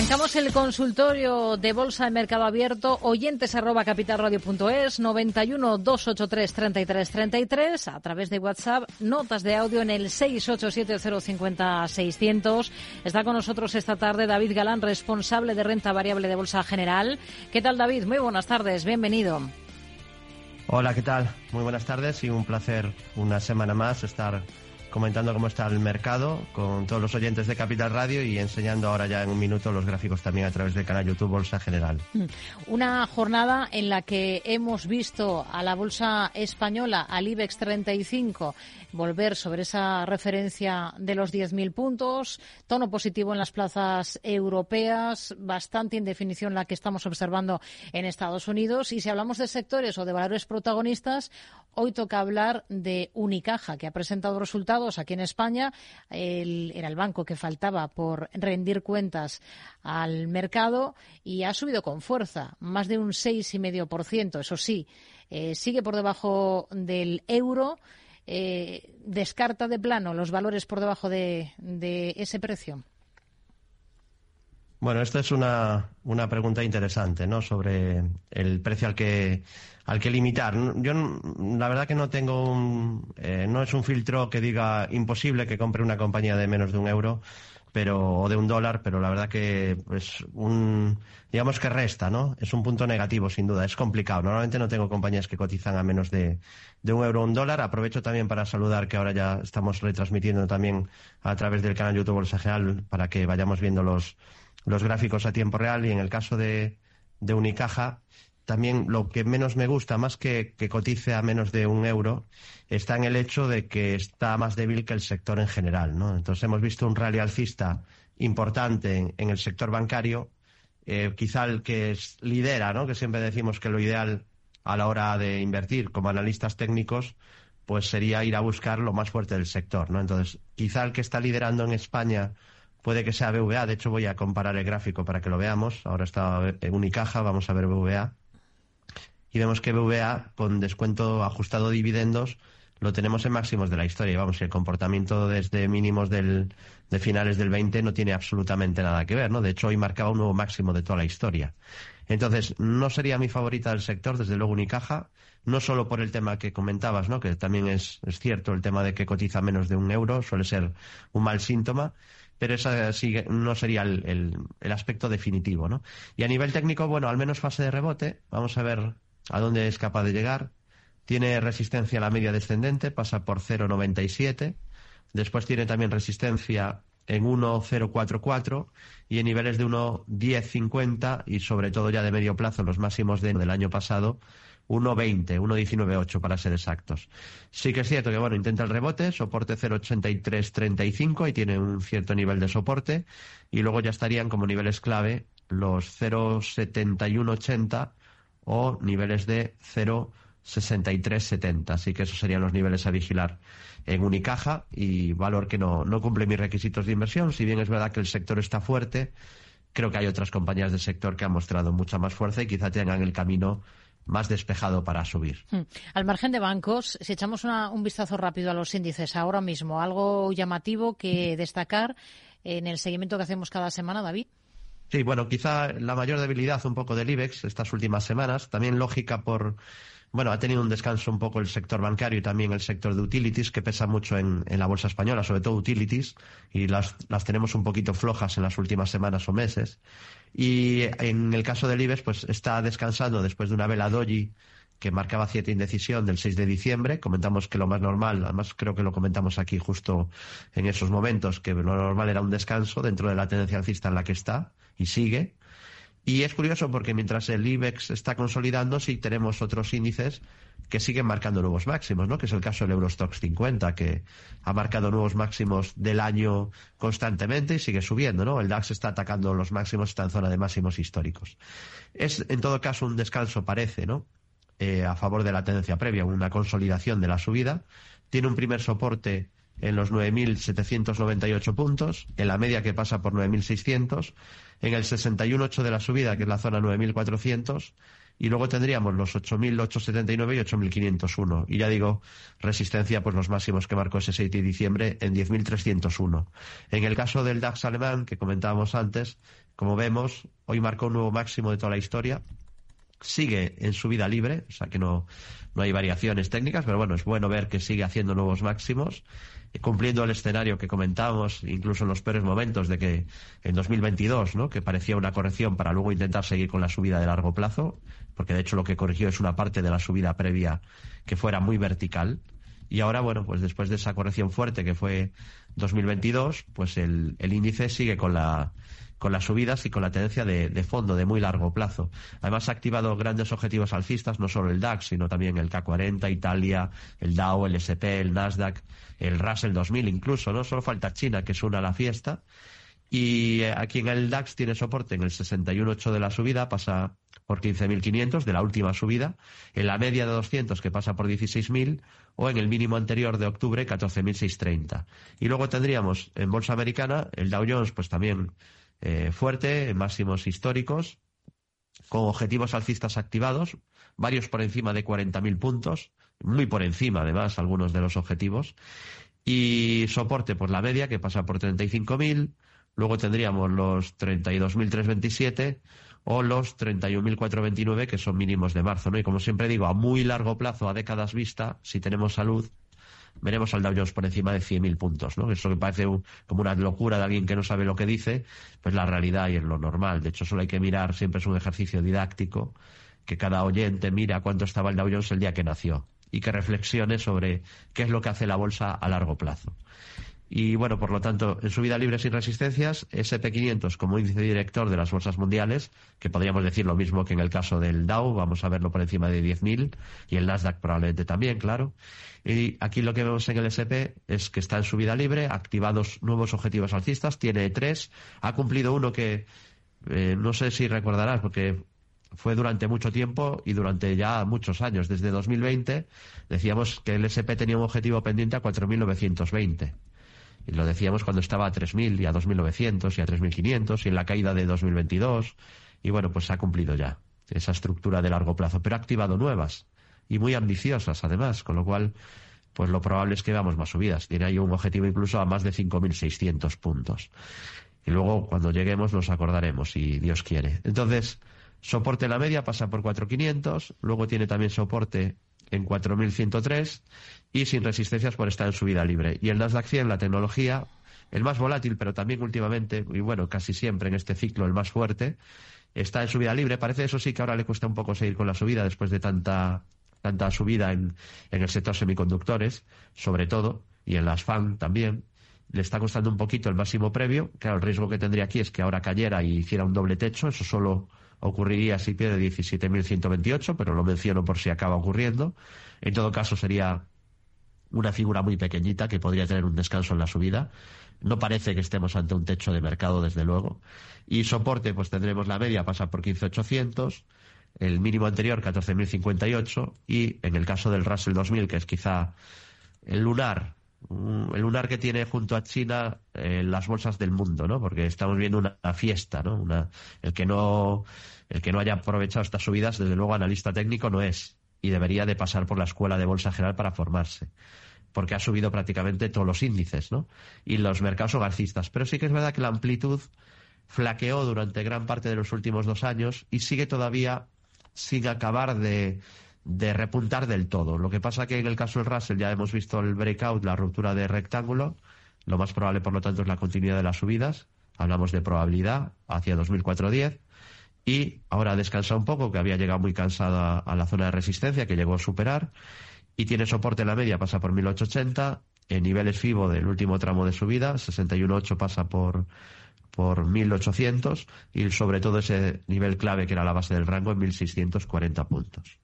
Arrancamos el consultorio de Bolsa de Mercado Abierto, oyentes arroba capitalradio.es, 91 283 33 33, a través de WhatsApp, notas de audio en el 687 600. Está con nosotros esta tarde David Galán, responsable de renta variable de Bolsa General. ¿Qué tal David? Muy buenas tardes, bienvenido. Hola, ¿qué tal? Muy buenas tardes y un placer una semana más estar comentando cómo está el mercado con todos los oyentes de Capital Radio y enseñando ahora ya en un minuto los gráficos también a través del canal YouTube Bolsa General. Mm. Una jornada en la que hemos visto a la Bolsa Española, al IBEX 35, volver sobre esa referencia de los 10.000 puntos, tono positivo en las plazas europeas, bastante indefinición la que estamos observando en Estados Unidos. Y si hablamos de sectores o de valores protagonistas, hoy toca hablar de Unicaja, que ha presentado resultados aquí en España. era el banco que faltaba por rendir cuentas al mercado y ha subido con fuerza, más de un 6,5%. Eso sí, eh, sigue por debajo del euro. Eh, ¿Descarta de plano los valores por debajo de, de ese precio? Bueno, esta es una, una pregunta interesante, ¿no? Sobre el precio al que al que limitar. Yo la verdad que no tengo un, eh, no es un filtro que diga imposible que compre una compañía de menos de un euro, pero o de un dólar, pero la verdad que es un digamos que resta, ¿no? Es un punto negativo sin duda. Es complicado. Normalmente no tengo compañías que cotizan a menos de, de un euro o un dólar. Aprovecho también para saludar que ahora ya estamos retransmitiendo también a través del canal YouTube Bolsa General para que vayamos viendo los los gráficos a tiempo real y en el caso de, de Unicaja también lo que menos me gusta, más que, cotice a menos de un euro, está en el hecho de que está más débil que el sector en general. ¿no? Entonces hemos visto un rally alcista importante en, el sector bancario, eh, quizá el que lidera, ¿no? que siempre decimos que lo ideal a la hora de invertir como analistas técnicos, pues sería ir a buscar lo más fuerte del sector. ¿no? Entonces, quizá el que está liderando en España puede que sea BVA. De hecho, voy a comparar el gráfico para que lo veamos. Ahora está Unicaja, vamos a ver BVA y vemos que BVA con descuento ajustado de dividendos lo tenemos en máximos de la historia. Y vamos, el comportamiento desde mínimos del, de finales del 20 no tiene absolutamente nada que ver, ¿no? De hecho, hoy marcaba un nuevo máximo de toda la historia. Entonces, no sería mi favorita del sector, desde luego Unicaja, no solo por el tema que comentabas, ¿no? Que también es, es cierto el tema de que cotiza menos de un euro, suele ser un mal síntoma, pero esa no sería el aspecto definitivo, ¿no? Y a nivel técnico, bueno, al menos fase de rebote, vamos a ver a dónde es capaz de llegar. Tiene resistencia a la media descendente, pasa por 0,97. Después tiene también resistencia en 1,044 y en niveles de 1,1050 y sobre todo ya de medio plazo, los máximos de, del año pasado, 1,20, 1,198 para ser exactos. Sí que es cierto que, bueno, intenta el rebote, soporte 0,8335 y tiene un cierto nivel de soporte y luego ya estarían como niveles clave los 0,7180 o niveles de 0,6370. Así que esos serían los niveles a vigilar en Unicaja y valor que no, no cumple mis requisitos de inversión. Si bien es verdad que el sector está fuerte, creo que hay otras compañías del sector que han mostrado mucha más fuerza y quizá tengan el camino más despejado para subir. Hmm. Al margen de bancos, si echamos un vistazo rápido a los índices ahora mismo, algo llamativo que destacar en el seguimiento que hacemos cada semana, David. Sí, bueno, quizá la mayor debilidad un poco del IBEX estas últimas semanas, también lógica por, bueno, ha tenido un descanso un poco el sector bancario y también el sector de utilities, que pesa mucho en, la bolsa española, sobre todo utilities, y las, las tenemos un poquito flojas en las últimas semanas o meses. Y en el caso del IBEX, pues está descansando después de una vela doji que marcaba cierta indecisión del 6 de diciembre. Comentamos que lo más normal, además creo que lo comentamos aquí justo en esos momentos, que lo normal era un descanso dentro de la tendencia alcista en la que está y sigue. Y es curioso porque mientras el IBEX está consolidando, sí tenemos otros índices que siguen marcando nuevos máximos, ¿no? Que es el caso del Eurostox 50, que ha marcado nuevos máximos del año constantemente y sigue subiendo, ¿no? El DAX está atacando los máximos, está en zona de máximos históricos. Es, en todo caso, un descanso, parece, ¿no? Eh, a favor de la tendencia previa, una consolidación de la subida. Tiene un primer soporte en los 9.798 puntos, en la media que pasa por 9.600, en el 61.8 de la subida, que es la zona 9.400, y luego tendríamos los 8.879 y 8.501. Y ya digo, resistencia, pues los máximos que marcó ese 6 de diciembre en 10.301. En el caso del DAX alemán, que comentábamos antes, como vemos, hoy marcó un nuevo máximo de toda la historia, sigue en su vida libre, o sea que no, no hay variaciones técnicas, pero bueno, es bueno ver que sigue haciendo nuevos máximos, cumpliendo el escenario que comentábamos, incluso en los peores momentos de que en 2022, ¿no? que parecía una corrección para luego intentar seguir con la subida de largo plazo, porque de hecho lo que corrigió es una parte de la subida previa que fuera muy vertical. Y ahora, bueno, pues después de esa corrección fuerte que fue 2022, pues el, el índice sigue con la, con las subidas y con la tendencia de, fondo, de muy largo plazo. Además, ha activado grandes objetivos alcistas, no solo el DAX, sino también el K40, Italia, el Dow, el SP, el Nasdaq, el Russell 2000 incluso, ¿no? Solo falta China, que es una la fiesta. Y eh, aquí en el DAX tiene soporte en el 61.8 de la subida, pasa por 15.500 de la última subida, en la media de 200 que pasa por 16.000 o en el mínimo anterior de octubre 14.630. Y luego tendríamos en bolsa americana el Dow Jones pues también eh, fuerte, máximos históricos, con objetivos alcistas activados, varios por encima de 40.000 puntos, muy por encima además algunos de los objetivos, y soporte por la media que pasa por 35.000, luego tendríamos los 32.327 o los 31.429 que son mínimos de marzo, ¿no? Y como siempre digo, a muy largo plazo, a décadas vista, si tenemos salud, veremos al Dow Jones por encima de 100.000 puntos, ¿no? Eso que parece como una locura de alguien que no sabe lo que dice, pues la realidad y es lo normal. De hecho, solo hay que mirar, siempre es un ejercicio didáctico, que cada oyente mira cuánto estaba el Dow Jones el día que nació y que reflexione sobre qué es lo que hace la bolsa a largo plazo. Y bueno, por lo tanto, en subida libre sin resistencias, SP500 como índice director de las bolsas mundiales, que podríamos decir lo mismo que en el caso del Dow, vamos a verlo por encima de 10.000, y el Nasdaq probablemente también, claro. Y aquí lo que vemos en el SP es que está en subida libre, activados nuevos objetivos alcistas, tiene tres, ha cumplido uno que eh, no sé si recordarás, porque fue durante mucho tiempo y durante ya muchos años. Desde 2020 decíamos que el SP tenía un objetivo pendiente a 4.920 y lo decíamos cuando estaba a 3.000 y a 2.900 y a 3.500 y en la caída de 2022. Y bueno, pues se ha cumplido ya esa estructura de largo plazo, pero ha activado nuevas y muy ambiciosas además, con lo cual pues lo probable es que veamos más subidas. Tiene ahí un objetivo incluso a más de 5.600 puntos. Y luego cuando lleguemos nos acordaremos, si Dios quiere. Entonces, soporte la media pasa por 4.500, luego tiene también soporte en 4.103 y sin resistencias por estar en subida libre. Y el Nasdaq 100, la tecnología, el más volátil, pero también últimamente, y bueno, casi siempre en este ciclo el más fuerte, está en subida libre. Parece eso sí que ahora le cuesta un poco seguir con la subida después de tanta, tanta subida en, en el sector semiconductores, sobre todo, y en las FAN también. Le está costando un poquito el máximo previo. Claro, el riesgo que tendría aquí es que ahora cayera y hiciera un doble techo. Eso solo ocurriría si pierde 17.128, pero lo menciono por si acaba ocurriendo. En todo caso, sería una figura muy pequeñita que podría tener un descanso en la subida. No parece que estemos ante un techo de mercado, desde luego. Y soporte, pues tendremos la media, pasa por 15.800, el mínimo anterior 14.058 y en el caso del Russell 2000, que es quizá el lunar el lunar que tiene junto a China eh, las bolsas del mundo, ¿no? Porque estamos viendo una, fiesta, ¿no? Una, el que no el que no haya aprovechado estas subidas, desde luego analista técnico no es y debería de pasar por la escuela de bolsa general para formarse, porque ha subido prácticamente todos los índices, ¿no? Y los mercados son alcistas, pero sí que es verdad que la amplitud flaqueó durante gran parte de los últimos dos años y sigue todavía sin acabar de de repuntar del todo. Lo que pasa que en el caso del Russell ya hemos visto el breakout, la ruptura de rectángulo. Lo más probable, por lo tanto, es la continuidad de las subidas. Hablamos de probabilidad hacia 2004-10. Y ahora descansa un poco, que había llegado muy cansada a la zona de resistencia, que llegó a superar. Y tiene soporte en la media, pasa por 1880. En niveles FIBO del último tramo de subida, 61.8 pasa por, por 1800. Y sobre todo ese nivel clave, que era la base del rango, en 1640 puntos.